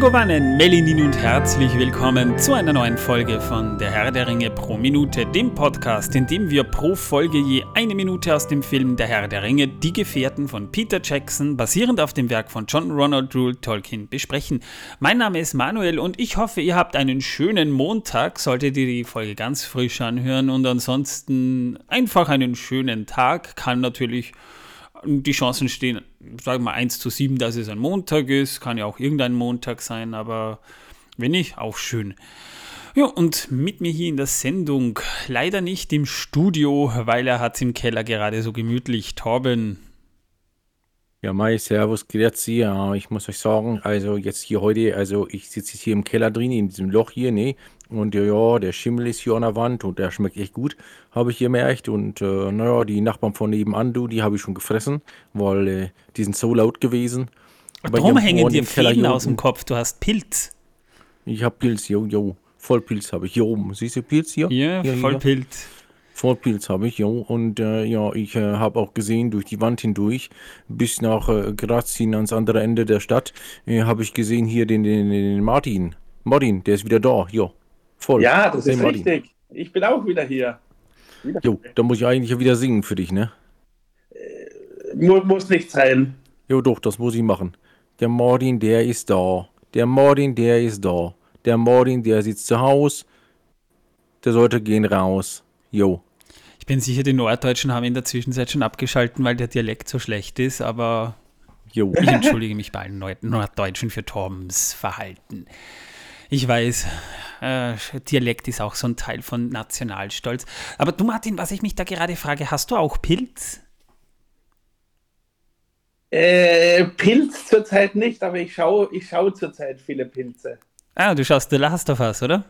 Megowannen, Melinin und herzlich willkommen zu einer neuen Folge von Der Herr der Ringe pro Minute, dem Podcast, in dem wir pro Folge je eine Minute aus dem Film Der Herr der Ringe, Die Gefährten von Peter Jackson, basierend auf dem Werk von John Ronald Rule Tolkien, besprechen. Mein Name ist Manuel und ich hoffe, ihr habt einen schönen Montag, solltet ihr die Folge ganz frisch anhören und ansonsten einfach einen schönen Tag, kann natürlich die Chancen stehen, sagen wir mal 1 zu 7, dass es ein Montag ist. Kann ja auch irgendein Montag sein, aber wenn nicht, auch schön. Ja, und mit mir hier in der Sendung, leider nicht im Studio, weil er hat es im Keller gerade so gemütlich. Torben. Ja, Mai, Servus, grüezi. Ich muss euch sagen, also jetzt hier heute, also ich sitze hier im Keller drin, in diesem Loch hier, ne? Und ja, ja, der Schimmel ist hier an der Wand und der schmeckt echt gut, habe ich gemerkt. Und äh, naja, die Nachbarn von nebenan, du, die habe ich schon gefressen, weil äh, die sind so laut gewesen. Warum hängen dir Fäden aus dem Kopf? Du hast Pilz. Ich habe Pilz, jo, jo. Vollpilz habe ich hier oben. Siehst du Pilz hier? Ja, hier, Vollpilz. Vollpilz habe ich, jo. Und äh, ja, ich äh, habe auch gesehen, durch die Wand hindurch, bis nach äh, Graz hin ans andere Ende der Stadt, äh, habe ich gesehen hier den, den, den Martin. Martin, der ist wieder da, jo. Voll. Ja, das ist Martin. richtig. Ich bin auch wieder hier. Wieder jo, da muss ich eigentlich wieder singen für dich, ne? Äh, muss nicht sein. Jo, doch, das muss ich machen. Der Martin, der ist da. Der Martin, der ist da. Der Martin, der sitzt zu Hause. Der sollte gehen raus. Jo. Ich bin sicher, die Norddeutschen haben in der Zwischenzeit schon abgeschalten, weil der Dialekt so schlecht ist, aber jo. ich entschuldige mich bei allen Norddeutschen für Torbens Verhalten. Ich weiß, äh, Dialekt ist auch so ein Teil von Nationalstolz. Aber du, Martin, was ich mich da gerade frage, hast du auch Pilz? Äh, Pilz zurzeit nicht, aber ich schaue ich schau zurzeit viele Pilze. Ah, du schaust The Last of Us, oder?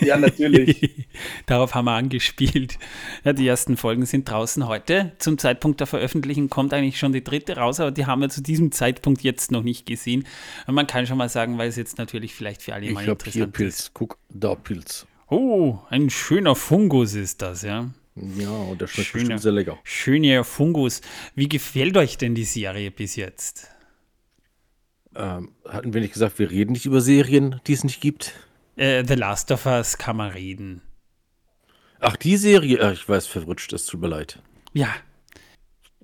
Ja, natürlich. Darauf haben wir angespielt. Ja, die ersten Folgen sind draußen heute. Zum Zeitpunkt der Veröffentlichung kommt eigentlich schon die dritte raus, aber die haben wir zu diesem Zeitpunkt jetzt noch nicht gesehen. Und man kann schon mal sagen, weil es jetzt natürlich vielleicht für alle ich mal interessant hier Pilz. ist. Guck, da Pilz. Oh, ein schöner Fungus ist das, ja. Ja, und der schmeckt schöner, sehr lecker. Schöner Fungus. Wie gefällt euch denn die Serie bis jetzt? Ähm, hatten wir nicht gesagt, wir reden nicht über Serien, die es nicht gibt? Äh, The Last of Us kann man reden. Ach, die Serie? Ach, ich weiß, verrutscht, das tut mir leid. Ja.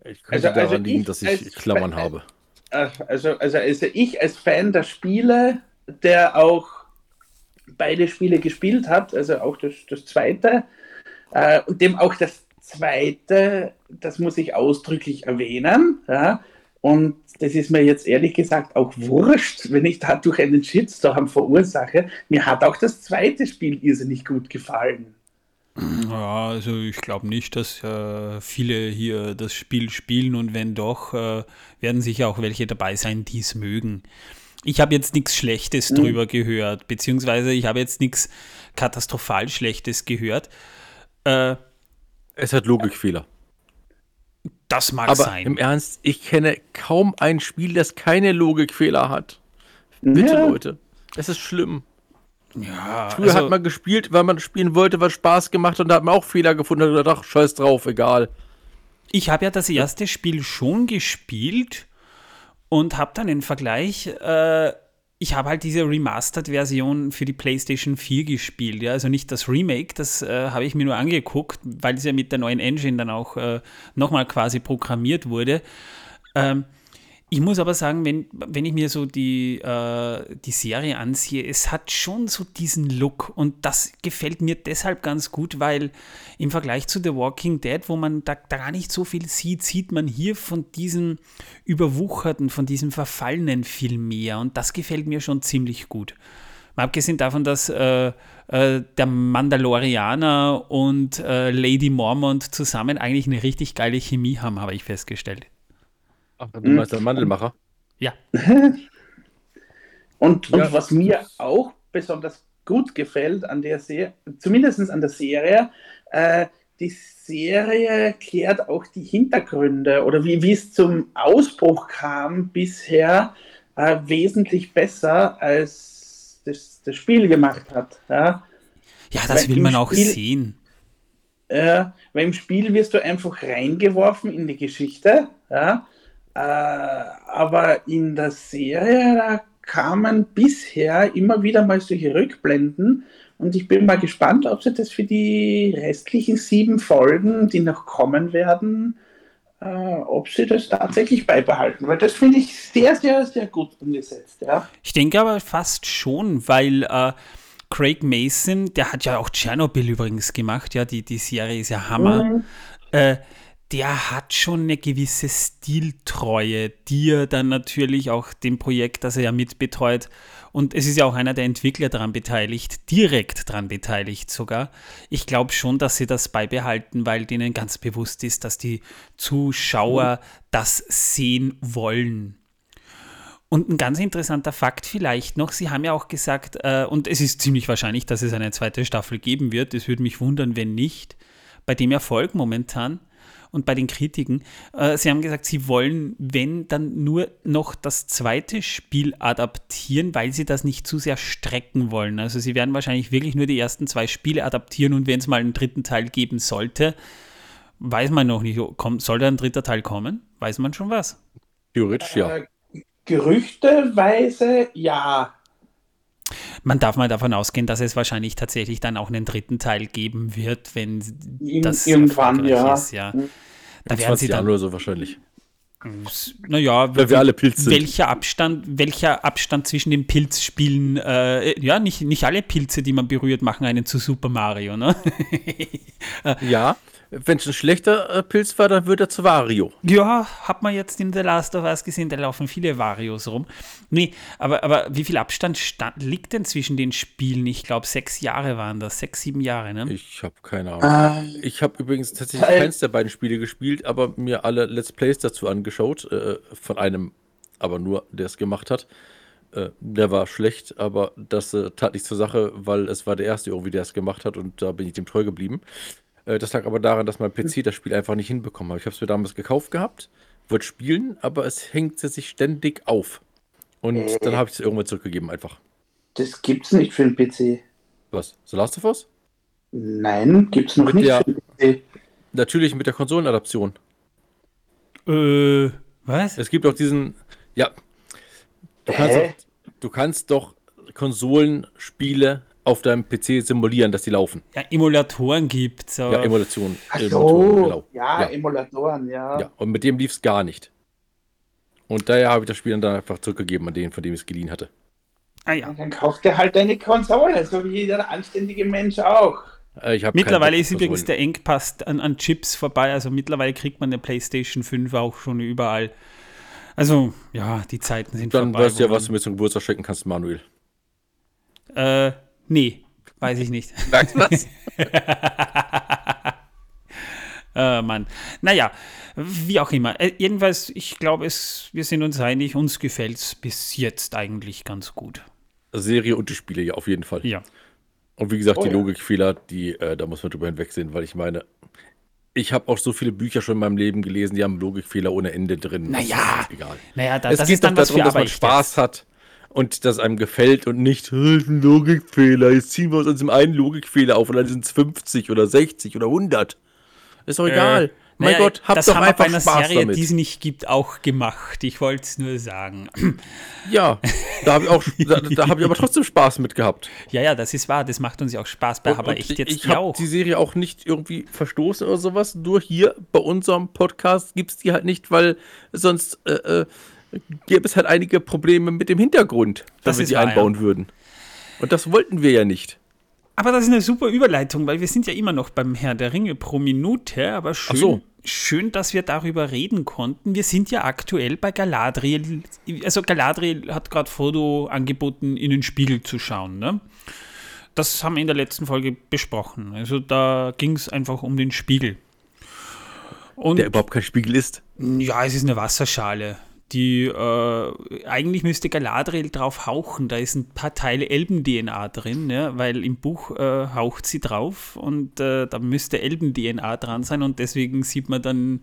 Ich könnte also, daran also liegen, dass ich Klammern habe. Also, also, also ich als Fan der Spiele, der auch beide Spiele gespielt hat, also auch das, das zweite, äh, und dem auch das zweite, das muss ich ausdrücklich erwähnen, ja, und das ist mir jetzt ehrlich gesagt auch wurscht, wenn ich dadurch einen Shitstorm verursache. Mir hat auch das zweite Spiel irrsinnig gut gefallen. Ja, also ich glaube nicht, dass äh, viele hier das Spiel spielen und wenn doch, äh, werden sicher auch welche dabei sein, die es mögen. Ich habe jetzt nichts Schlechtes mhm. drüber gehört, beziehungsweise ich habe jetzt nichts katastrophal Schlechtes gehört. Äh, es hat Logikfehler. Das mag Aber sein. Im Ernst, ich kenne kaum ein Spiel, das keine Logikfehler hat. Bitte, ja. Leute. Es ist schlimm. Ja, Früher also, hat man gespielt, weil man spielen wollte, was Spaß gemacht und da hat man auch Fehler gefunden und gedacht, scheiß drauf, egal. Ich habe ja das erste Spiel schon gespielt und habe dann den Vergleich äh, ich habe halt diese Remastered-Version für die PlayStation 4 gespielt. Ja? Also nicht das Remake, das äh, habe ich mir nur angeguckt, weil es ja mit der neuen Engine dann auch äh, nochmal quasi programmiert wurde. Ähm, ich muss aber sagen, wenn, wenn ich mir so die, äh, die Serie ansehe, es hat schon so diesen Look und das gefällt mir deshalb ganz gut, weil im Vergleich zu The Walking Dead, wo man da, da gar nicht so viel sieht, sieht man hier von diesem überwucherten, von diesem verfallenen viel mehr und das gefällt mir schon ziemlich gut. Mal abgesehen davon, dass äh, äh, der Mandalorianer und äh, Lady Mormont zusammen eigentlich eine richtig geile Chemie haben, habe ich festgestellt. Ach, du hm. meinst der Mandelmacher? Ja. und, und ja. was mir auch besonders gut gefällt an der Serie, zumindest an der Serie, äh, die Serie klärt auch die Hintergründe oder wie, wie es zum Ausbruch kam bisher äh, wesentlich besser, als das, das Spiel gemacht hat. Ja, ja das weil will man auch sehen. Äh, weil im Spiel wirst du einfach reingeworfen in die Geschichte, ja, äh, aber in der Serie, da kamen bisher immer wieder mal solche Rückblenden und ich bin mal gespannt, ob sie das für die restlichen sieben Folgen, die noch kommen werden, äh, ob sie das tatsächlich beibehalten. Weil das finde ich sehr, sehr, sehr gut umgesetzt. Ja. Ich denke aber fast schon, weil äh, Craig Mason, der hat ja auch Tschernobyl übrigens gemacht, ja, die, die Serie ist ja Hammer. Mhm. Äh, der hat schon eine gewisse Stiltreue, die er dann natürlich auch dem Projekt, das er ja mitbetreut, und es ist ja auch einer der Entwickler daran beteiligt, direkt daran beteiligt sogar. Ich glaube schon, dass sie das beibehalten, weil denen ganz bewusst ist, dass die Zuschauer das sehen wollen. Und ein ganz interessanter Fakt vielleicht noch, Sie haben ja auch gesagt, äh, und es ist ziemlich wahrscheinlich, dass es eine zweite Staffel geben wird, es würde mich wundern, wenn nicht, bei dem Erfolg momentan, und bei den Kritiken. Äh, sie haben gesagt, sie wollen, wenn, dann nur noch das zweite Spiel adaptieren, weil sie das nicht zu sehr strecken wollen. Also sie werden wahrscheinlich wirklich nur die ersten zwei Spiele adaptieren und wenn es mal einen dritten Teil geben sollte, weiß man noch nicht, kommt, soll da ein dritter Teil kommen? Weiß man schon was? Theoretisch ja. Äh, gerüchteweise ja. Man darf mal davon ausgehen, dass es wahrscheinlich tatsächlich dann auch einen dritten Teil geben wird, wenn das irgendwann ja. ist. Ja. Da werden sie dann oder so wahrscheinlich. Naja, Weil wir alle Pilze welcher Abstand, welcher Abstand zwischen den Pilzspielen, äh, ja, nicht, nicht alle Pilze, die man berührt, machen einen zu Super Mario, ne? ja, wenn es ein schlechter äh, Pilz war, dann wird er zu Vario. Ja, hat man jetzt in The Last of Us gesehen, da laufen viele Varios rum. Nee, aber, aber wie viel Abstand stand, liegt denn zwischen den Spielen? Ich glaube, sechs Jahre waren das, sechs, sieben Jahre, ne? Ich habe keine Ahnung. Äh, ich habe übrigens tatsächlich keins der beiden Spiele gespielt, aber mir alle Let's Plays dazu angeschaut, äh, von einem, aber nur, der es gemacht hat. Äh, der war schlecht, aber das äh, tat nicht zur Sache, weil es war der erste irgendwie, der es gemacht hat und da bin ich dem treu geblieben. Äh, das lag aber daran, dass mein PC das Spiel einfach nicht hinbekommen hat. Ich habe es mir damals gekauft gehabt, wollte spielen, aber es hängt sich ständig auf. Und äh. dann habe ich es irgendwann zurückgegeben einfach. Das gibt's nicht für den PC. Was? The Last of Us? Nein, gibt's noch mit nicht der, für den PC. Natürlich mit der Konsolenadaption. Äh, was? Es gibt auch diesen. Ja. Du kannst, doch, du kannst doch Konsolenspiele auf deinem PC simulieren, dass die laufen. Ja, Emulatoren gibt es. Ja, Emulation. Ach so, genau. ja, ja, Emulatoren, ja. Ja, und mit dem lief es gar nicht. Und daher habe ich das Spiel dann einfach zurückgegeben an den, von dem ich es geliehen hatte. Ah ja. Dann kauft er halt eine Konsole, so wie jeder anständige Mensch auch. Äh, mittlerweile ist übrigens der Engpass an, an Chips vorbei. Also mittlerweile kriegt man eine PlayStation 5 auch schon überall. Also, ja, die Zeiten sind dann vorbei. Dann weißt du ja, was du mir zum Geburtstag schenken kannst, Manuel. Äh, Nee, weiß ich nicht. Sagst du was? äh, Mann. Naja, wie auch immer. Äh, jedenfalls, ich glaube, wir sind uns einig, uns gefällt es bis jetzt eigentlich ganz gut. Serie und die Spiele, ja, auf jeden Fall. Ja. Und wie gesagt, oh, die ja. Logikfehler, die, äh, da muss man drüber hinwegsehen, weil ich meine, ich habe auch so viele Bücher schon in meinem Leben gelesen, die haben Logikfehler ohne Ende drin. Naja, egal. Naja, da, es das geht ist dann was darum, dass man Spaß hat und das einem gefällt und nicht, ein Logikfehler, jetzt ziehen wir uns an einen Logikfehler auf und dann sind es 50 oder 60 oder 100. Ist doch egal. Äh, mein naja, Gott, habt das doch haben einfach bei einer Spaß Serie, die es nicht gibt, auch gemacht. Ich wollte es nur sagen. Ja, da habe ich auch, da, da habe ich aber trotzdem Spaß mit gehabt. Ja, ja, das ist wahr. Das macht uns ja auch Spaß bei aber echt jetzt Ich habe die Serie auch nicht irgendwie verstoßen oder sowas. Nur hier bei unserem Podcast gibt es die halt nicht, weil sonst äh, äh gäbe es halt einige Probleme mit dem Hintergrund, wenn wir die wahr, einbauen ja. würden. Und das wollten wir ja nicht. Aber das ist eine super Überleitung, weil wir sind ja immer noch beim Herr der Ringe pro Minute, aber schön, so. schön, dass wir darüber reden konnten. Wir sind ja aktuell bei Galadriel. Also Galadriel hat gerade Foto angeboten, in den Spiegel zu schauen. Ne? Das haben wir in der letzten Folge besprochen. Also da ging es einfach um den Spiegel. Und der überhaupt kein Spiegel ist? Ja, es ist eine Wasserschale die äh, eigentlich müsste Galadriel drauf hauchen. Da ist ein paar Teile Elben-DNA drin, ja, weil im Buch äh, haucht sie drauf und äh, da müsste Elben-DNA dran sein und deswegen sieht man dann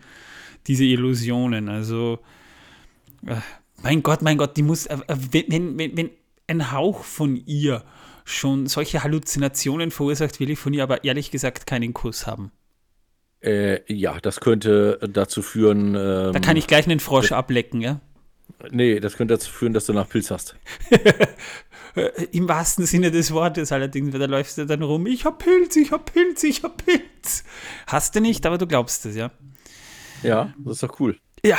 diese Illusionen. Also, äh, mein Gott, mein Gott, die muss, äh, äh, wenn, wenn, wenn ein Hauch von ihr schon solche Halluzinationen verursacht, will ich von ihr aber ehrlich gesagt keinen Kuss haben. Äh, ja, das könnte dazu führen. Ähm, da kann ich gleich einen Frosch ablecken, ja? Nee, das könnte dazu führen, dass du nach Pilz hast. Im wahrsten Sinne des Wortes allerdings, weil da läufst du dann rum, ich hab Pilz, ich hab Pilz, ich hab Pilz. Hast du nicht, aber du glaubst es, ja. Ja, das ist doch cool. Ja,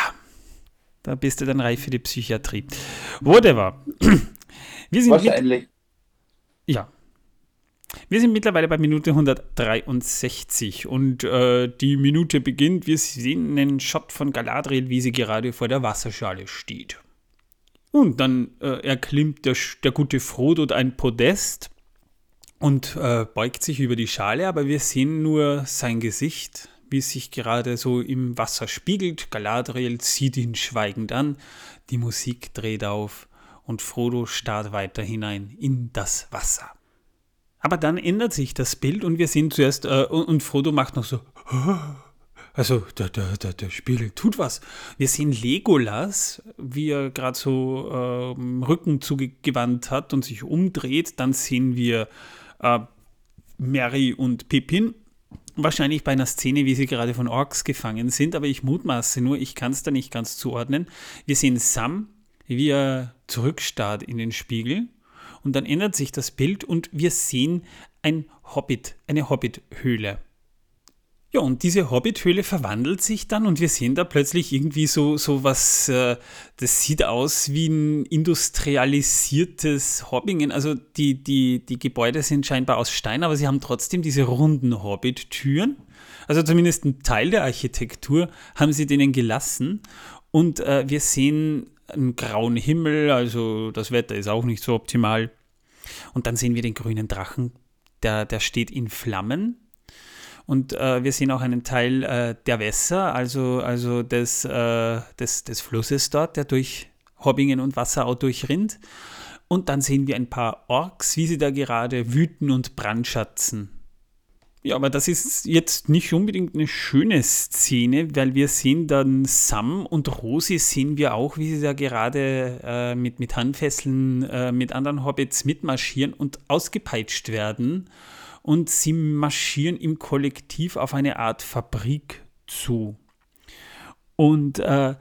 da bist du dann reif für die Psychiatrie. Whatever. Wir sind Wahrscheinlich. ja. Wir sind mittlerweile bei Minute 163 und äh, die Minute beginnt. Wir sehen einen Shot von Galadriel, wie sie gerade vor der Wasserschale steht. Und dann äh, erklimmt der, der gute Frodo ein Podest und äh, beugt sich über die Schale, aber wir sehen nur sein Gesicht, wie es sich gerade so im Wasser spiegelt. Galadriel sieht ihn schweigend an, die Musik dreht auf und Frodo starrt weiter hinein in das Wasser. Aber dann ändert sich das Bild und wir sehen zuerst, äh, und, Frodo macht noch so, also der, der, der, der Spiegel tut was. Wir sehen Legolas, wie er gerade so ähm, Rücken zugewandt hat und sich umdreht. Dann sehen wir äh, Mary und Pippin. Wahrscheinlich bei einer Szene, wie sie gerade von Orks gefangen sind, aber ich mutmaße nur, ich kann es da nicht ganz zuordnen. Wir sehen Sam, wie er zurückstarrt in den Spiegel und dann ändert sich das Bild und wir sehen ein Hobbit, eine Hobbit-Höhle. Ja, und diese Hobbit-Höhle verwandelt sich dann und wir sehen da plötzlich irgendwie so, so was, äh, das sieht aus wie ein industrialisiertes Hobbingen. Also die, die, die Gebäude sind scheinbar aus Stein, aber sie haben trotzdem diese runden Hobbit-Türen. Also zumindest ein Teil der Architektur haben sie denen gelassen. Und äh, wir sehen einen grauen Himmel, also das Wetter ist auch nicht so optimal. Und dann sehen wir den grünen Drachen, der, der steht in Flammen. Und äh, wir sehen auch einen Teil äh, der Wässer, also, also des, äh, des, des Flusses dort, der durch Hobbingen und Wasserau durchrinnt. Und dann sehen wir ein paar Orks, wie sie da gerade wüten und brandschatzen. Ja, aber das ist jetzt nicht unbedingt eine schöne Szene, weil wir sehen dann Sam und Rosi sehen wir auch, wie sie da gerade äh, mit, mit Handfesseln äh, mit anderen Hobbits mitmarschieren und ausgepeitscht werden. Und sie marschieren im Kollektiv auf eine Art Fabrik zu. Und äh,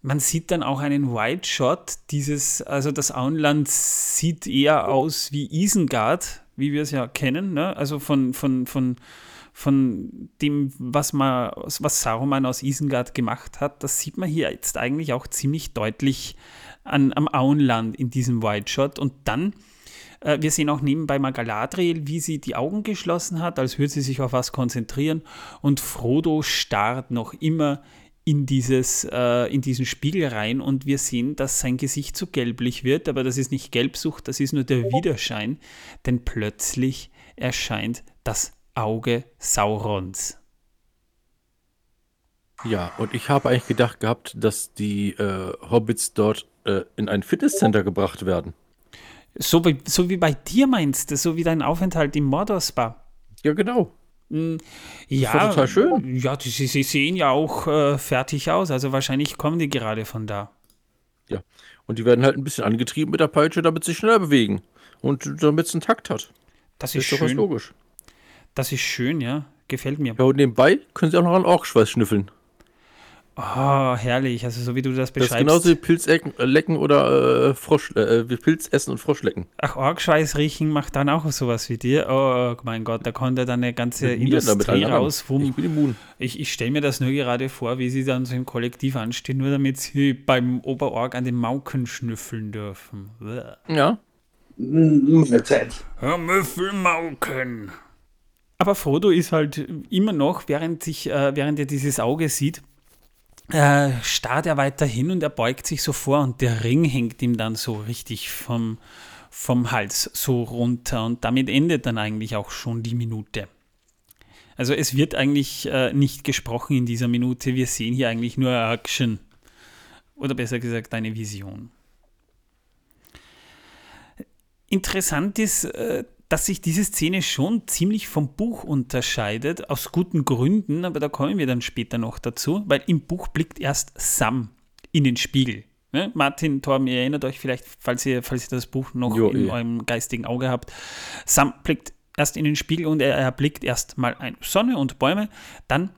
man sieht dann auch einen Wide Shot. Dieses, also das Auenland sieht eher aus wie Isengard, wie wir es ja kennen. Ne? Also von, von, von, von dem, was, man, was Saruman aus Isengard gemacht hat, das sieht man hier jetzt eigentlich auch ziemlich deutlich an, am Auenland in diesem Wide Shot. Und dann, äh, wir sehen auch nebenbei mal Galadriel, wie sie die Augen geschlossen hat, als würde sie sich auf was konzentrieren. Und Frodo starrt noch immer in, dieses, äh, in diesen Spiegel rein und wir sehen, dass sein Gesicht so gelblich wird, aber das ist nicht Gelbsucht, das ist nur der Widerschein, denn plötzlich erscheint das Auge Saurons. Ja, und ich habe eigentlich gedacht gehabt, dass die äh, Hobbits dort äh, in ein Fitnesscenter gebracht werden. So wie, so wie bei dir meinst du, so wie dein Aufenthalt im Mordor-Spa. Ja, genau. Ja, war total schön. Ja, die, sie, sie sehen ja auch äh, fertig aus, also wahrscheinlich kommen die gerade von da. Ja. Und die werden halt ein bisschen angetrieben mit der Peitsche, damit sie schneller bewegen. Und damit es einen Takt hat. Das Das ist ist schön. logisch. Das ist schön, ja. Gefällt mir. Ja, und nebenbei können sie auch noch an Orkschweiß schnüffeln. Oh, herrlich. Also so wie du das Das ist beschreibst. genauso wie Pilzecken, äh, lecken oder äh, Frosch, äh, wie Pilz essen und Frosch lecken. Ach, Orgschweiß riechen macht dann auch sowas wie dir. Oh mein Gott, da kommt ja dann eine ganze Mit Industrie raus. Ich bin immun. ich ich stelle mir das nur gerade vor, wie sie dann so im Kollektiv anstehen, nur damit sie beim Oberorg an den Mauken schnüffeln dürfen. Ja. Mahlzeit. Herr Müffelmauken. Aber Frodo ist halt immer noch, während, sich, äh, während er dieses Auge sieht, äh, starrt er weiter hin und er beugt sich so vor und der Ring hängt ihm dann so richtig vom, vom Hals so runter und damit endet dann eigentlich auch schon die Minute. Also es wird eigentlich äh, nicht gesprochen in dieser Minute, wir sehen hier eigentlich nur Action. Oder besser gesagt eine Vision. Interessant ist, äh, dass sich diese Szene schon ziemlich vom Buch unterscheidet, aus guten Gründen, aber da kommen wir dann später noch dazu, weil im Buch blickt erst Sam in den Spiegel. Ne? Martin, Torben, ihr erinnert euch vielleicht, falls ihr, falls ihr das Buch noch Jo, in eh. eurem geistigen Auge habt. Sam blickt erst in den Spiegel und er erblickt erst mal eine Sonne und Bäume, dann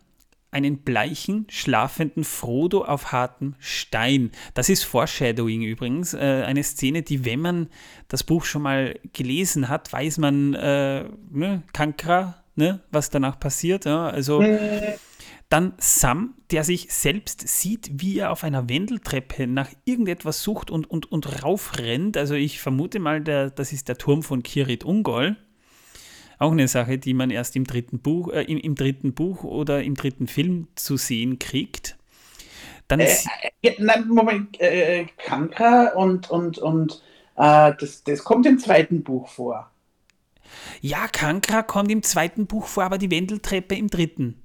einen bleichen, schlafenden Frodo auf hartem Stein. Das ist Foreshadowing übrigens, äh, eine Szene, die, wenn man das Buch schon mal gelesen hat, weiß man, äh, ne, Kankra, ne, was danach passiert. Ja? Also dann Sam, der sich selbst sieht, wie er auf einer Wendeltreppe nach irgendetwas sucht und, und, und raufrennt. Also ich vermute mal, der, das ist der Turm von Kirit Ungol. Auch eine Sache, die man erst im dritten Buch, äh, im, im, dritten Buch oder im dritten Film zu sehen kriegt. Dann äh, äh, nein, Moment, äh, Kankra und, und, und äh, das, das kommt im zweiten Buch vor. Ja, Kankra kommt im zweiten Buch vor, aber die Wendeltreppe im dritten.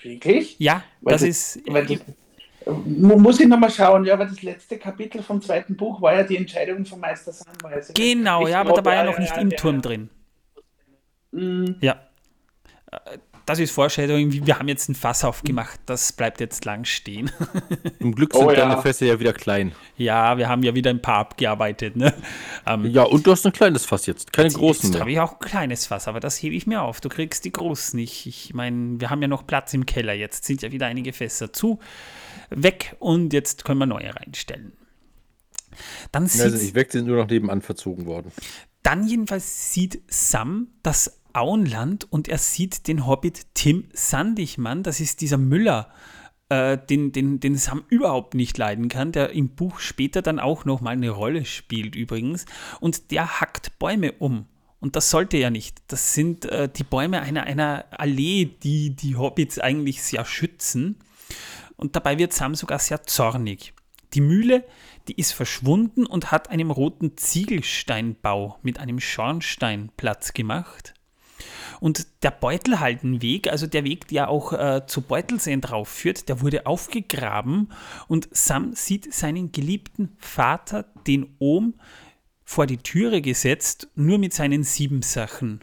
Wirklich? Ja, weil das, das ist. Weil das, muss ich nochmal schauen, ja, aber das letzte Kapitel vom zweiten Buch war ja die Entscheidung von Meister Samwise. Genau, ja, aber da war ja noch nicht ja, im ja, Turm drin. Mhm. Ja. Das ist Foreshadowing. Wir haben jetzt ein Fass aufgemacht. Das bleibt jetzt lang stehen. Zum Glück sind oh, deine ja. Fässer ja wieder klein. Ja, wir haben ja wieder ein paar abgearbeitet. Ne? Ähm, ja, und du hast ein kleines Fass jetzt, keine jetzt, großen. Jetzt habe ich auch ein kleines Fass, aber das hebe ich mir auf. Du kriegst die großen nicht. Ich meine, wir haben ja noch Platz im Keller. Jetzt sind ja wieder einige Fässer zu weg und jetzt können wir neue reinstellen. Dann sieht, also nicht weg, sind nur noch nebenan verzogen worden. Dann jedenfalls sieht Sam das Auenland und er sieht den Hobbit Tim Sandigmann, das ist dieser Müller, äh, den, den, den Sam überhaupt nicht leiden kann, der im Buch später dann auch nochmal eine Rolle spielt übrigens. Und der hackt Bäume um. Und das sollte er nicht. Das sind äh, die Bäume einer, einer Allee, die die Hobbits eigentlich sehr schützen und dabei wird Sam sogar sehr zornig. Die Mühle, die ist verschwunden und hat einem roten Ziegelsteinbau mit einem Schornstein Platz gemacht. Und der Beutelhaldenweg, also der Weg, der auch äh, zu Beutelseen drauf führt, der wurde aufgegraben und Sam sieht seinen geliebten Vater, den Ohm, vor die Türe gesetzt, nur mit seinen Siebensachen.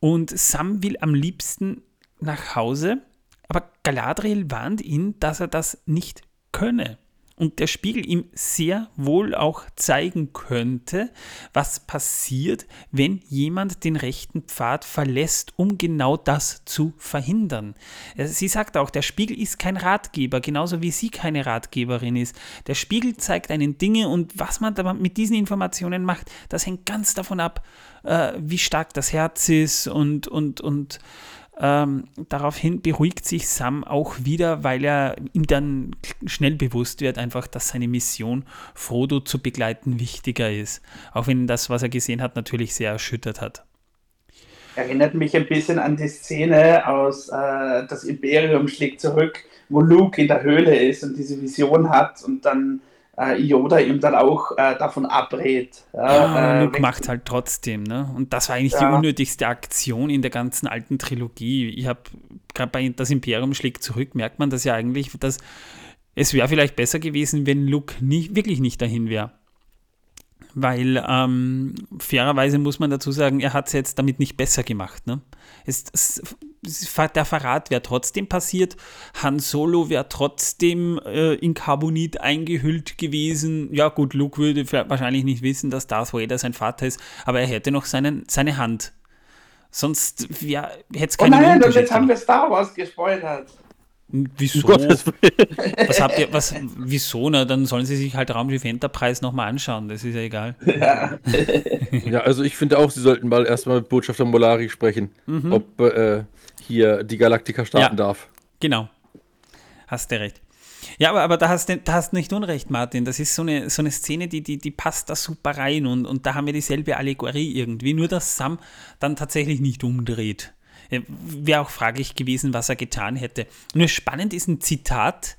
Und Sam will am liebsten nach Hause, aber Galadriel warnt ihn, dass er das nicht könne. Und der Spiegel ihm sehr wohl auch zeigen könnte, was passiert, wenn jemand den rechten Pfad verlässt, um genau das zu verhindern. Sie sagt auch, der Spiegel ist kein Ratgeber, genauso wie sie keine Ratgeberin ist. Der Spiegel zeigt einen Dinge und was man mit diesen Informationen macht, das hängt ganz davon ab, äh, wie stark das Herz ist und, und, und ähm, daraufhin beruhigt sich Sam auch wieder, weil er ihm dann schnell bewusst wird, einfach, dass seine Mission, Frodo zu begleiten, wichtiger ist. Auch wenn das, was er gesehen hat, natürlich sehr erschüttert hat. Erinnert mich ein bisschen an die Szene aus äh, Das Imperium schlägt zurück, wo Luke in der Höhle ist und diese Vision hat und dann äh, Yoda ihm dann auch äh, davon abrät. Ja, äh, Luke macht halt trotzdem, ne? Und das war eigentlich ja. die unnötigste Aktion in der ganzen alten Trilogie. Ich habe gerade bei Das Imperium schlägt zurück, merkt man das ja eigentlich, dass es wäre vielleicht besser gewesen, wenn Luke nie, wirklich nicht dahin wäre. Weil ähm, fairerweise muss man dazu sagen, er hat es jetzt damit nicht besser gemacht. Ne? Es, es, der Verrat wäre trotzdem passiert. Han Solo wäre trotzdem äh, in Carbonit eingehüllt gewesen. Ja, gut, Luke würde wahrscheinlich nicht wissen, dass Darth Vader sein Vater ist, aber er hätte noch seinen, seine Hand. Sonst hätte es keinen Oh nein, und jetzt haben wir Star Wars gespoilert. Wieso? was habt ihr, was, wieso? Na, dann sollen sie sich halt Raumschiff Enterprise nochmal anschauen, das ist ja egal. Ja. ja, also ich finde auch, sie sollten mal erstmal mit Botschafter Molari sprechen, mhm. ob äh, hier die Galaktika starten ja, darf. Genau. Hast du recht. Ja, aber, aber da hast du da hast nicht Unrecht, Martin. Das ist so eine, so eine Szene, die, die, die passt da super rein und, und da haben wir dieselbe Allegorie irgendwie. Nur, dass Sam dann tatsächlich nicht umdreht. Äh, Wäre auch fraglich gewesen, was er getan hätte. Nur spannend ist ein Zitat,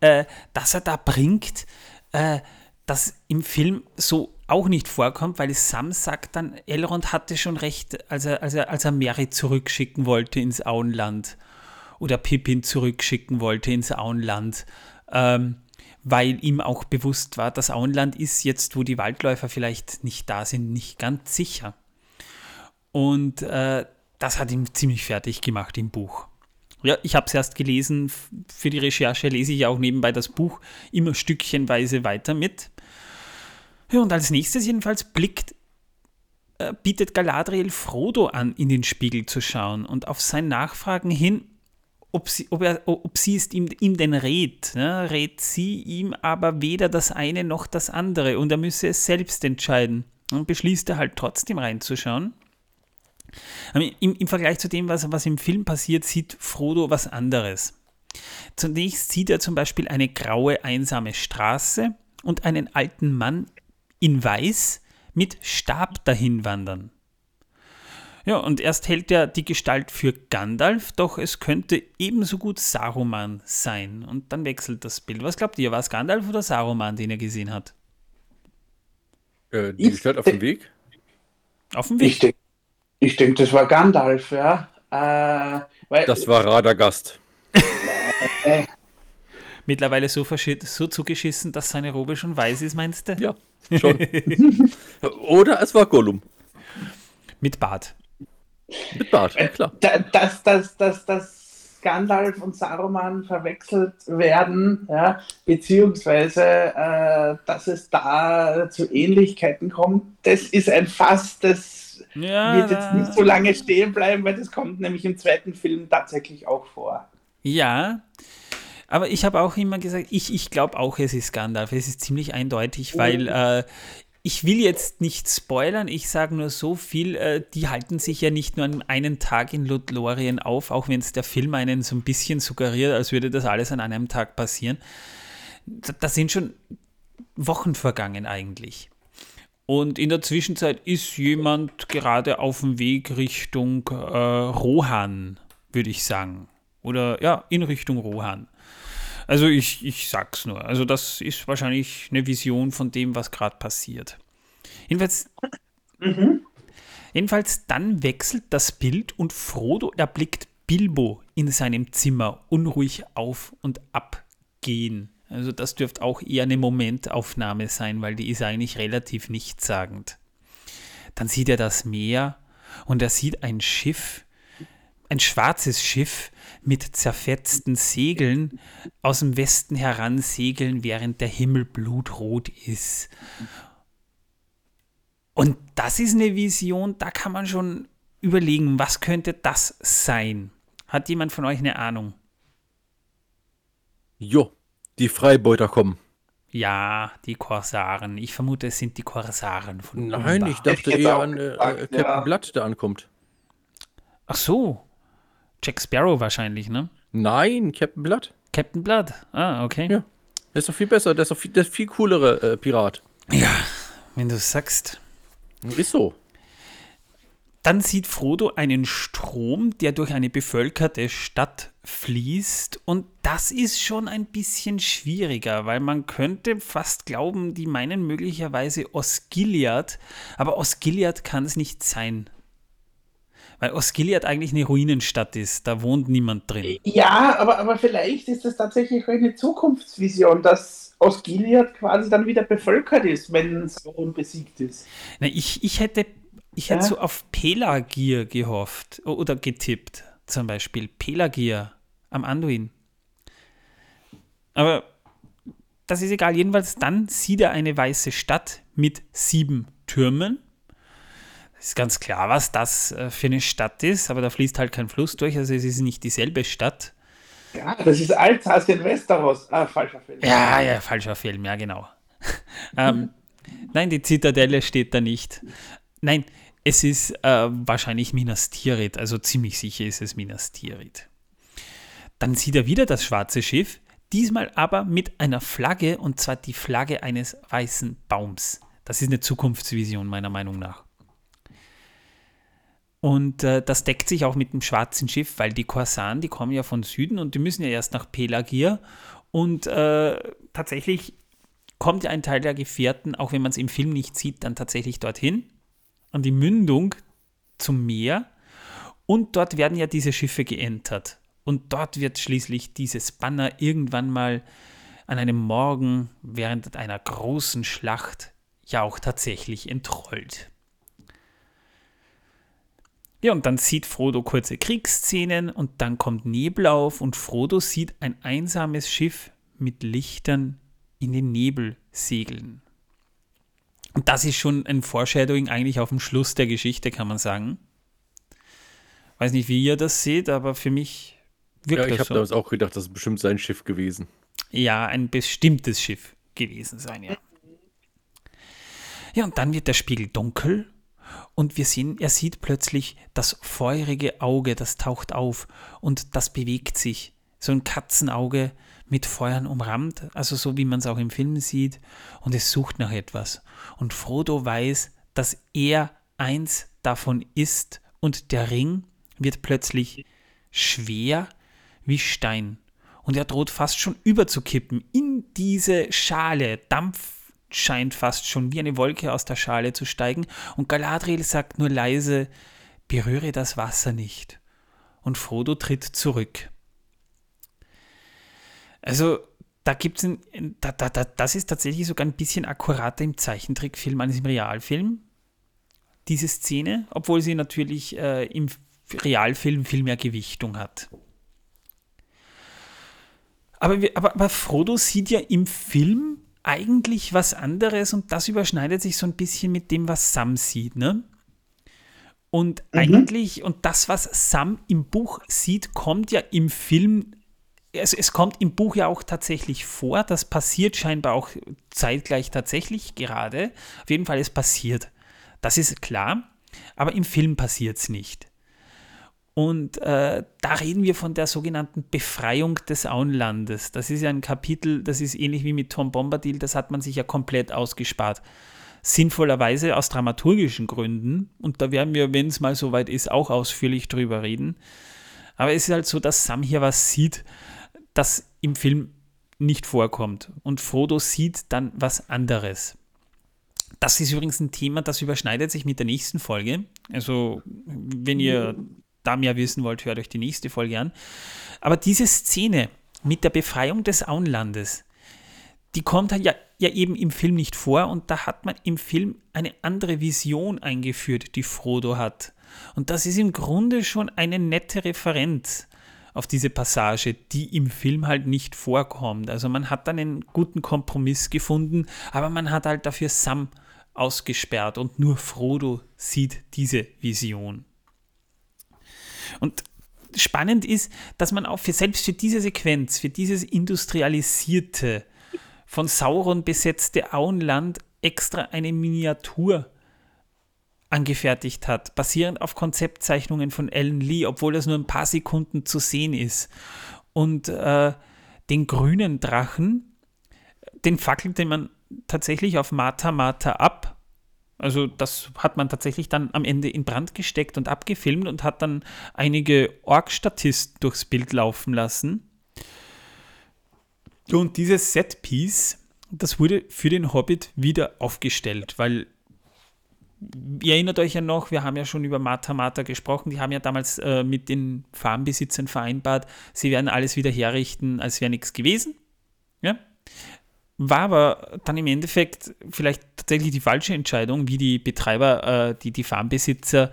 äh, das er da bringt, äh, das im Film so auch nicht vorkommt, weil Sam sagt dann, Elrond hatte schon recht, als er, als er, als er Mary zurückschicken wollte ins Auenland oder Pippin zurückschicken wollte ins Auenland, ähm, weil ihm auch bewusst war, das Auenland ist jetzt, wo die Waldläufer vielleicht nicht da sind, nicht ganz sicher. Und äh, das hat ihn ziemlich fertig gemacht im Buch. Ja, ich habe es erst gelesen. Für die Recherche lese ich auch nebenbei das Buch immer stückchenweise weiter mit. Ja, und als nächstes jedenfalls blickt äh, bietet Galadriel Frodo an, in den Spiegel zu schauen und auf sein Nachfragen hin, ob sie, ob er, ob sie es ihm, ihm denn rät, ne, rät sie ihm aber weder das eine noch das andere und er müsse es selbst entscheiden und beschließt er halt trotzdem reinzuschauen. Im, Im, Vergleich zu dem, was, was im Film passiert, sieht Frodo was anderes. Zunächst sieht er zum Beispiel eine graue, einsame Straße und einen alten Mann in Weiß mit Stab dahin wandern. Ja, und erst hält er die Gestalt für Gandalf, doch es könnte ebenso gut Saruman sein. Und dann wechselt das Bild. Was glaubt ihr, war es Gandalf oder Saruman, den er gesehen hat? Äh, die Gestalt auf dem Weg? Auf dem Weg. Ich denke, ich denk, das war Gandalf, ja. Äh, weil, das war Radagast. Mittlerweile so, so zugeschissen, dass seine Robe schon weiß ist, meinst du? Ja, schon. Oder es war Gollum. Mit Bart. Mit Bart, äh, klar. Dass, dass, dass, dass Gandalf und Saruman verwechselt werden, ja, beziehungsweise äh, dass es da zu Ähnlichkeiten kommt, das ist ein Fass, das ja. wird jetzt nicht so lange stehen bleiben, weil das kommt nämlich im zweiten Film tatsächlich auch vor. Ja, aber ich habe auch immer gesagt, ich, ich glaube auch, es ist Gandalf. Es ist ziemlich eindeutig, weil äh, ich will jetzt nicht spoilern, ich sage nur so viel, äh, die halten sich ja nicht nur an einem Tag in Lothlorien auf, auch wenn es der Film einen so ein bisschen suggeriert, als würde das alles an einem Tag passieren. Da, da sind schon Wochen vergangen eigentlich. Und in der Zwischenzeit ist jemand gerade auf dem Weg Richtung äh, Rohan, würde ich sagen. Oder ja, in Richtung Rohan. Also ich, ich sag's nur. Also das ist wahrscheinlich eine Vision von dem, was gerade passiert. Jedenfalls, mhm. jedenfalls dann wechselt das Bild und Frodo erblickt Bilbo in seinem Zimmer unruhig auf und ab gehen. Also das dürfte auch eher eine Momentaufnahme sein, weil die ist eigentlich relativ nichtssagend. Dann sieht er das Meer und er sieht ein Schiff, ein schwarzes Schiff mit zerfetzten Segeln aus dem Westen heransegeln, während der Himmel blutrot ist. Und das ist eine Vision, da kann man schon überlegen, was könnte das sein? Hat jemand von euch eine Ahnung? Jo, die Freibeuter kommen. Ja, die Korsaren. Ich vermute, es sind die Korsaren von Nein, Umbar. ich dachte ich eher an äh, Captain ja. Blood, der ankommt. Ach so, Jack Sparrow wahrscheinlich, ne? Nein, Captain Blood. Captain Blood. Ah, okay. Ja. Der ist doch viel besser, der ist doch viel, der viel coolere äh, Pirat. Ja, wenn du sagst. Ist so. Dann sieht Frodo einen Strom, der durch eine bevölkerte Stadt fließt. Und das ist schon ein bisschen schwieriger, weil man könnte fast glauben, die meinen möglicherweise Osgiliath. Aber Osgiliath kann es nicht sein. Weil Osgiliath eigentlich eine Ruinenstadt ist, da wohnt niemand drin. Ja, aber, aber vielleicht ist das tatsächlich eine Zukunftsvision, dass Osgiliath quasi dann wieder bevölkert ist, wenn Sauron besiegt ist. Na, ich, ich hätte, ich hätte so auf Pelagir gehofft oder getippt, zum Beispiel. Pelagir am Anduin. Aber das ist egal. Jedenfalls dann sieht er eine weiße Stadt mit sieben Türmen ist ganz klar, was das äh, für eine Stadt ist, aber da fließt halt kein Fluss durch, also es ist nicht dieselbe Stadt. Ja, das ist Altsasien Westeros. Ah, falscher Film. Ja, ja, falscher Film, ja, genau. ähm, nein, die Zitadelle steht da nicht. Nein, es ist äh, wahrscheinlich Minas Tirith, also ziemlich sicher ist es Minas Tirith. Dann sieht er wieder das schwarze Schiff, diesmal aber mit einer Flagge und zwar die Flagge eines weißen Baums. Das ist eine Zukunftsvision meiner Meinung nach. Und äh, das deckt sich auch mit dem schwarzen Schiff, weil die Korsaren, die kommen ja von Süden und die müssen ja erst nach Pelagir. Und äh, tatsächlich kommt ja ein Teil der Gefährten, auch wenn man es im Film nicht sieht, dann tatsächlich dorthin, an die Mündung zum Meer. Und dort werden ja diese Schiffe geentert. Und dort wird schließlich dieses Banner irgendwann mal an einem Morgen während einer großen Schlacht ja auch tatsächlich entrollt. Ja, und dann sieht Frodo kurze Kriegsszenen und dann kommt Nebel auf und Frodo sieht ein einsames Schiff mit Lichtern in den Nebel segeln. Und das ist schon ein Foreshadowing eigentlich auf dem Schluss der Geschichte, kann man sagen. Weiß nicht, wie ihr das seht, aber für mich wirkt Ja, ich das habe so. damals auch gedacht, das ist bestimmt sein Schiff gewesen. Ja, ein bestimmtes Schiff gewesen sein, ja. Ja, und dann wird der Spiegel dunkel und wir sehen, er sieht plötzlich das feurige Auge, das taucht auf und das bewegt sich. So ein Katzenauge mit Feuern umrahmt, also so wie man es auch im Film sieht, und es sucht nach etwas. Und Frodo weiß, dass er eins davon ist und der Ring wird plötzlich schwer wie Stein. Und er droht fast schon überzukippen in diese Schale. Dampf scheint fast schon wie eine Wolke aus der Schale zu steigen. Und Galadriel sagt nur leise, berühre das Wasser nicht. Und Frodo tritt zurück. Also, da gibt es da, da, da, das ist tatsächlich sogar ein bisschen akkurater im Zeichentrickfilm als im Realfilm. Diese Szene, obwohl sie natürlich äh, im Realfilm viel mehr Gewichtung hat. Aber, aber, aber Frodo sieht ja im Film eigentlich was anderes und das überschneidet sich so ein bisschen mit dem, was Sam sieht, ne? Und eigentlich, und das, was Sam im Buch sieht, kommt ja im Film, also es kommt im Buch ja auch tatsächlich vor, das passiert scheinbar auch zeitgleich tatsächlich gerade. Auf jeden Fall, es passiert. Das ist klar, aber im Film passiert es nicht. Und äh, da reden wir von der sogenannten Befreiung des Auenlandes. Das ist ja ein Kapitel, das ist ähnlich wie mit Tom Bombadil, das hat man sich ja komplett ausgespart. Sinnvollerweise aus dramaturgischen Gründen. Und da werden wir, wenn es mal soweit ist, auch ausführlich drüber reden. Aber es ist halt so, dass Sam hier was sieht, das im Film nicht vorkommt. Und Frodo sieht dann was anderes. Das ist übrigens ein Thema, das überschneidet sich mit der nächsten Folge. Also, wenn ihr da mehr wissen wollt, hört euch die nächste Folge an. Aber diese Szene mit der Befreiung des Auenlandes, die kommt ja, ja eben im Film nicht vor und da hat man im Film eine andere Vision eingeführt, die Frodo hat. Und das ist im Grunde schon eine nette Referenz auf diese Passage, die im Film halt nicht vorkommt. Also man hat dann einen guten Kompromiss gefunden, aber man hat halt dafür Sam ausgesperrt und nur Frodo sieht diese Vision. Und spannend ist, dass man auch für selbst für diese Sequenz, für dieses industrialisierte, von Sauron besetzte Auenland extra eine Miniatur angefertigt hat, basierend auf Konzeptzeichnungen von Alan Lee, obwohl das nur ein paar Sekunden zu sehen ist. Und äh, den grünen Drachen, den fackelte man tatsächlich auf Mata Mata ab. Also das hat man tatsächlich dann am Ende in Brand gesteckt und abgefilmt und hat dann einige Org-Statisten durchs Bild laufen lassen. Und dieses Setpiece, das wurde für den Hobbit wieder aufgestellt, weil ihr erinnert euch ja noch, wir haben ja schon über Mata Mata gesprochen, die haben ja damals äh, mit den Farmbesitzern vereinbart, sie werden alles wieder herrichten, als wäre nichts gewesen. Ja? War aber dann im Endeffekt vielleicht tatsächlich die falsche Entscheidung, wie die Betreiber, äh, die, die Farmbesitzer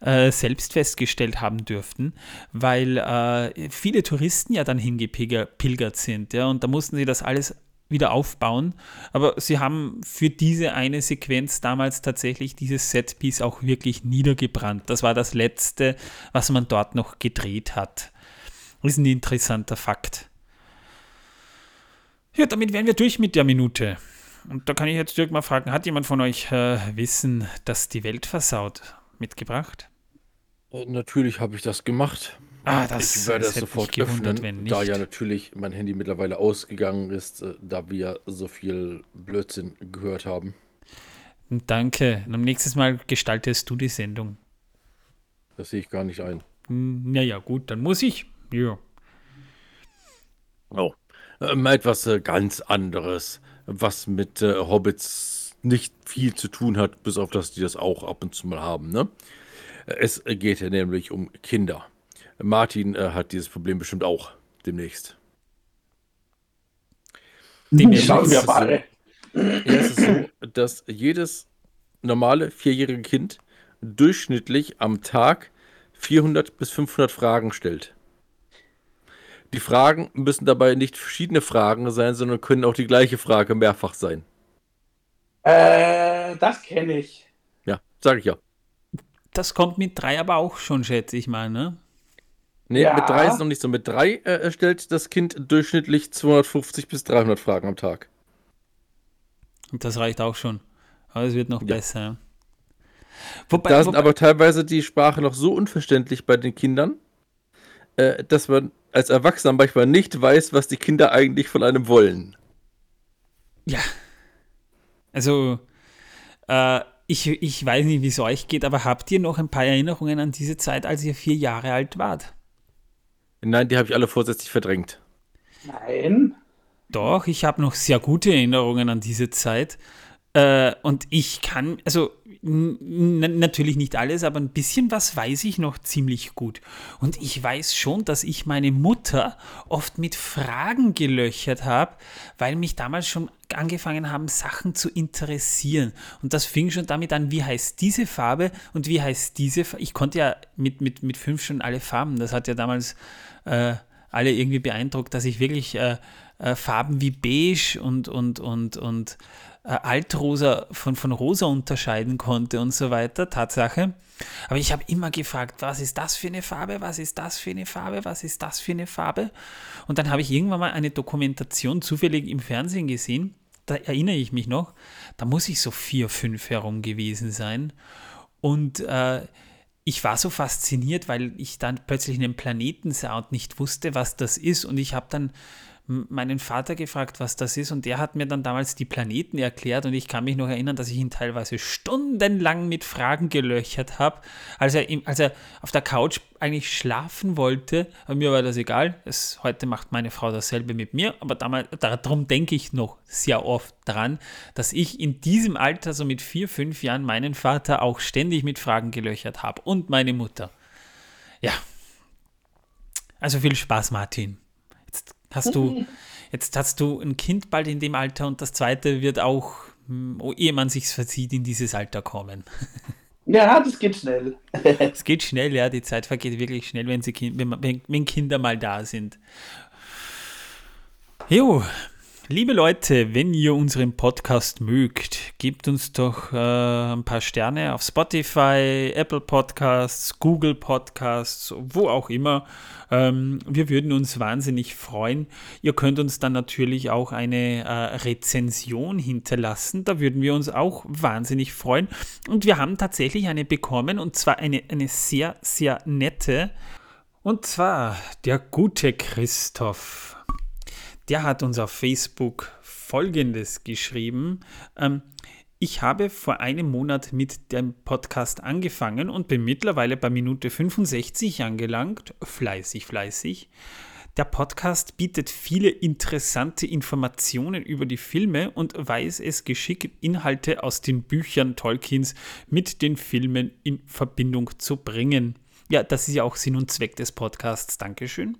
äh, selbst festgestellt haben dürften, weil äh, viele Touristen ja dann hingepilgert sind. Ja, und da mussten sie das alles wieder aufbauen. Aber sie haben für diese eine Sequenz damals tatsächlich dieses Setpiece auch wirklich niedergebrannt. Das war das Letzte, was man dort noch gedreht hat. Das ist ein interessanter Fakt. Ja, damit wären wir durch mit der Minute. Und da kann ich jetzt Dirk mal fragen, hat jemand von euch äh, Wissen, das die Welt versaut, mitgebracht? Äh, Natürlich habe ich das gemacht. Ah, das, ich werde das mich sofort gewundert, öffnen, wenn da ja natürlich mein Handy mittlerweile ausgegangen ist, äh, da wir so viel Blödsinn gehört haben. Danke. Und am nächsten Mal gestaltest du die Sendung. Das sehe ich gar nicht ein. Hm, Naja, gut, dann muss ich. Ja. Oh. Mal etwas äh, ganz anderes, was mit äh, Hobbits nicht viel zu tun hat, bis auf dass die das auch ab und zu mal haben. Ne? Es geht hier nämlich um Kinder. Martin äh, hat dieses Problem bestimmt auch demnächst. Demnächst. Schauen wir mal. Ja, es ist so, dass jedes normale vierjährige Kind durchschnittlich am Tag 400 bis 500 Fragen stellt. Die Fragen müssen dabei nicht verschiedene Fragen sein, sondern können auch die gleiche Frage mehrfach sein. Äh, das kenne ich. Ja, sage ich ja. Das kommt mit drei aber auch schon, schätze ich mal, ne? Nee, Ja. mit drei ist es noch nicht so. Mit drei äh, stellt das Kind durchschnittlich 250 bis 300 Fragen am Tag. Und das reicht auch schon. Aber es wird noch Ja. besser. Wobei, Da sind wobei, aber teilweise die Sprache noch so unverständlich bei den Kindern, äh, dass man als Erwachsener manchmal nicht weiß, was die Kinder eigentlich von einem wollen. ja. Also, äh, ich, ich weiß nicht, wie es euch geht, aber habt ihr noch ein paar Erinnerungen an diese Zeit, als ihr vier Jahre alt wart? Nein, die habe ich alle vorsätzlich verdrängt. Nein. Doch, ich habe noch sehr gute Erinnerungen an diese Zeit. Äh, und ich kann, also natürlich nicht alles, aber ein bisschen was weiß ich noch ziemlich gut. Und ich weiß schon, dass ich meine Mutter oft mit Fragen gelöchert habe, weil mich damals schon angefangen haben, Sachen zu interessieren. Und das fing schon damit an, wie heißt diese Farbe und wie heißt diese Farbe. Ich konnte ja mit, mit, mit fünf schon alle Farben. Das hat ja damals äh, alle irgendwie beeindruckt, dass ich wirklich äh, äh, Farben wie beige und, und, und, und äh, Altrosa von, von rosa unterscheiden konnte und so weiter. Tatsache. Aber ich habe immer gefragt, was ist das für eine Farbe, was ist das für eine Farbe, was ist das für eine Farbe? Und dann habe ich irgendwann mal eine Dokumentation zufällig im Fernsehen gesehen, da erinnere ich mich noch, da muss ich so vier, fünf herum gewesen sein. Und äh, ich war so fasziniert, weil ich dann plötzlich einen Planeten sah und nicht wusste, was das ist. Und ich habe dann meinen Vater gefragt, was das ist. Und der hat mir dann damals die Planeten erklärt. Und ich kann mich noch erinnern, dass ich ihn teilweise stundenlang mit Fragen gelöchert habe. Als er, als er auf der Couch eigentlich schlafen wollte, aber mir war das egal. Es, heute macht meine Frau dasselbe mit mir. Aber damals, darum denke ich noch sehr oft dran, dass ich in diesem Alter, so mit vier, fünf Jahren, meinen Vater auch ständig mit Fragen gelöchert habe. Und meine Mutter. Ja. Also viel Spaß, Martin. Hast du, jetzt hast du ein Kind bald in dem Alter und das zweite wird auch, hm, oh, ehe man sich's verzieht, in dieses Alter kommen. Ja, das geht schnell. Es geht schnell, ja, die Zeit vergeht wirklich schnell, wenn, sie, wenn, wenn Kinder mal da sind. Jo, liebe Leute, wenn ihr unseren Podcast mögt, gebt uns doch äh, ein paar Sterne auf Spotify, Apple Podcasts, Google Podcasts, wo auch immer. Ähm, wir würden uns wahnsinnig freuen. Ihr könnt uns dann natürlich auch eine äh, Rezension hinterlassen. Da würden wir uns auch wahnsinnig freuen. Und wir haben tatsächlich eine bekommen, und zwar eine, eine sehr, sehr nette. Und zwar der gute Christoph. Der hat uns auf Facebook Folgendes geschrieben. Ähm, ich habe vor einem Monat mit dem Podcast angefangen und bin mittlerweile bei Minute 65 angelangt. Fleißig, fleißig. Der Podcast bietet viele interessante Informationen über die Filme und weiß es geschickt, Inhalte aus den Büchern Tolkiens mit den Filmen in Verbindung zu bringen. Ja, das ist ja auch Sinn und Zweck des Podcasts. Dankeschön.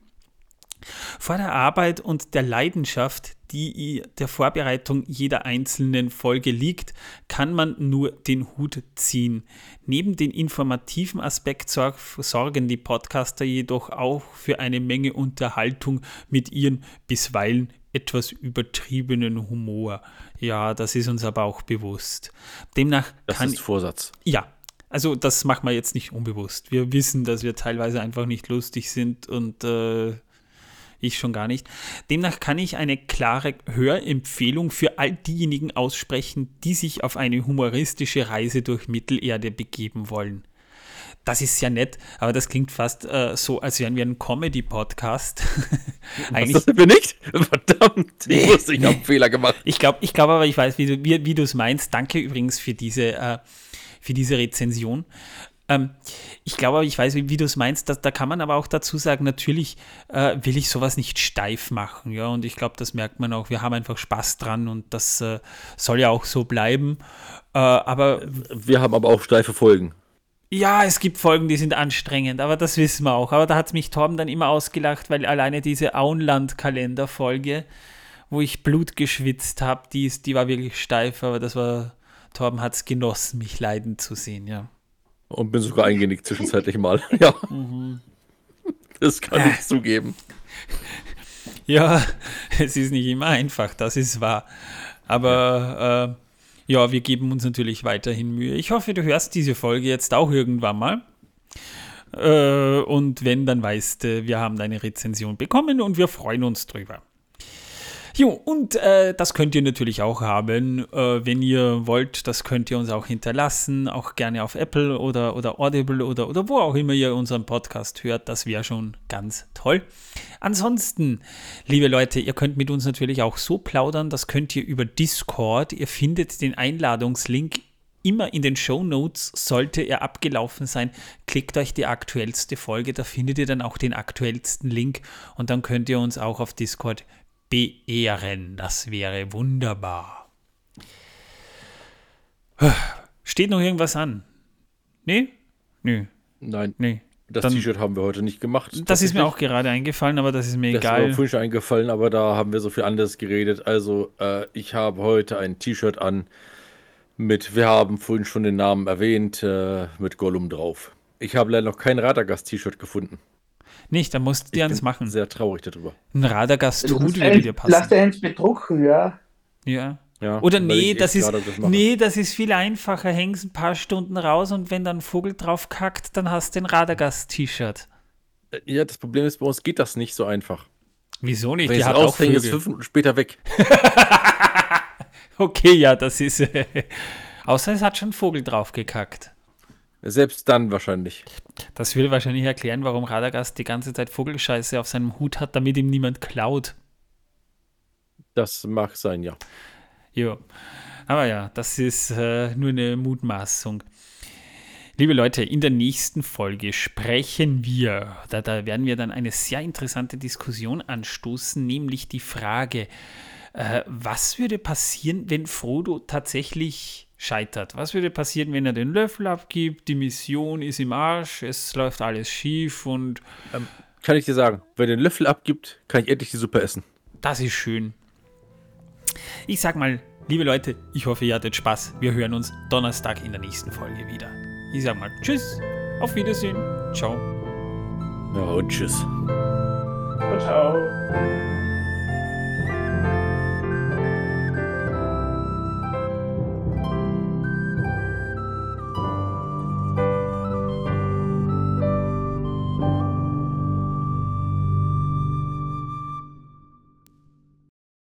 Vor der Arbeit und der Leidenschaft, die der Vorbereitung jeder einzelnen Folge liegt, kann man nur den Hut ziehen. Neben den informativen Aspekt sorg sorgen die Podcaster jedoch auch für eine Menge Unterhaltung mit ihrem bisweilen etwas übertriebenen Humor. Ja, das ist uns aber auch bewusst. Demnach Das kann ist Vorsatz. ja, also das machen wir jetzt nicht unbewusst. Wir wissen, dass wir teilweise einfach nicht lustig sind und äh, ich schon gar nicht. Demnach kann ich eine klare Hörempfehlung für all diejenigen aussprechen, die sich auf eine humoristische Reise durch Mittelerde begeben wollen. Das ist ja nett, aber das klingt fast äh, so, als wären wir ein Comedy-Podcast. Das sind wir nicht? Verdammt, ich Nee, wusste, ich habe nee. einen Fehler gemacht. Ich glaube ich glaub aber, ich weiß, wie du wie, wie es meinst. Danke übrigens für diese, äh, für diese Rezension. Ähm, ich glaube ich weiß, wie, wie du es meinst. Da, da kann man aber auch dazu sagen, natürlich äh, will ich sowas nicht steif machen. Ja, und ich glaube, das merkt man auch. Wir haben einfach Spaß dran und das äh, soll ja auch so bleiben. Äh, aber Wir haben aber auch steife Folgen. ja, es gibt Folgen, die sind anstrengend, aber das wissen wir auch. Aber da hat mich Torben dann immer ausgelacht, weil alleine diese Auenland-Kalender-Folge, wo ich Blut geschwitzt habe, die, ist- die war wirklich steif, aber das war, Torben hat es genossen, mich leiden zu sehen, ja. Und bin sogar eingenickt zwischenzeitlich mal. Ja. Das kann Äh. ich zugeben. Ja, es ist nicht immer einfach, das ist wahr. Aber Ja, wir geben uns natürlich weiterhin Mühe. Ich hoffe, du hörst diese Folge jetzt auch irgendwann mal. Äh, und wenn, dann weißt du, wir haben deine Rezension bekommen und wir freuen uns drüber. Jo, und äh, das könnt ihr natürlich auch haben, äh, wenn ihr wollt. Das könnt ihr uns auch hinterlassen, auch gerne auf Apple oder, oder Audible oder, oder wo auch immer ihr unseren Podcast hört. Das wäre schon ganz toll. Ansonsten, liebe Leute, ihr könnt mit uns natürlich auch so plaudern. Das könnt ihr über Discord. Ihr findet den Einladungslink immer in den Show Notes, sollte er abgelaufen sein, klickt euch die aktuellste Folge, da findet ihr dann auch den aktuellsten Link und dann könnt ihr uns auch auf Discord beehren. Das wäre wunderbar. Steht noch irgendwas an? Nee? Nö. Nein. Nee. Das Dann- T-Shirt haben wir heute nicht gemacht. Das ist mir auch gerade eingefallen, aber das ist mir Das ist mir egal. auch frisch eingefallen, aber da haben wir so viel anderes geredet. Also, äh, ich habe heute ein T-Shirt an mit, wir haben vorhin schon den Namen erwähnt, äh, mit Gollum drauf. Ich habe leider noch kein Radagast-T-Shirt gefunden. Nicht, da musst du Ich dir eins bin machen. sehr traurig darüber. Ein Radagast würde dir Lass passen. dir eins bedrucken, ja. Ja. Ja, Oder nee, ich das ist, das nee, das ist viel einfacher. Hängst ein paar Stunden raus und wenn dann ein Vogel drauf kackt, dann hast du ein Radagast-T-Shirt. Ja, das Problem ist, bei uns geht das nicht so einfach. Wieso nicht? Wenn Die ich es hat auch raushänge, ist Vögel. fünf Minuten später weg. Okay, ja, das ist. Äh, außer es hat schon ein Vogel drauf gekackt. Selbst dann wahrscheinlich. Das würde wahrscheinlich erklären, warum Radagast die ganze Zeit Vogelscheiße auf seinem Hut hat, damit ihm niemand klaut. Das mag sein, ja. Jo. Aber ja, das ist äh, nur eine Mutmaßung. Liebe Leute, in der nächsten Folge sprechen wir, da, da werden wir dann eine sehr interessante Diskussion anstoßen, nämlich die Frage, äh, was würde passieren, wenn Frodo tatsächlich scheitert? Was würde passieren, wenn er den Löffel abgibt, die Mission ist im Arsch, es läuft alles schief und Kann ich dir sagen, wenn er den Löffel abgibt, kann ich endlich die Suppe essen. Das ist schön. Ich sag mal, liebe Leute, ich hoffe, ihr hattet Spaß. Wir hören uns Donnerstag in der nächsten Folge wieder. Ich sag mal Tschüss, auf Wiedersehen, ciao. Ja, und tschüss. Ciao, ciao.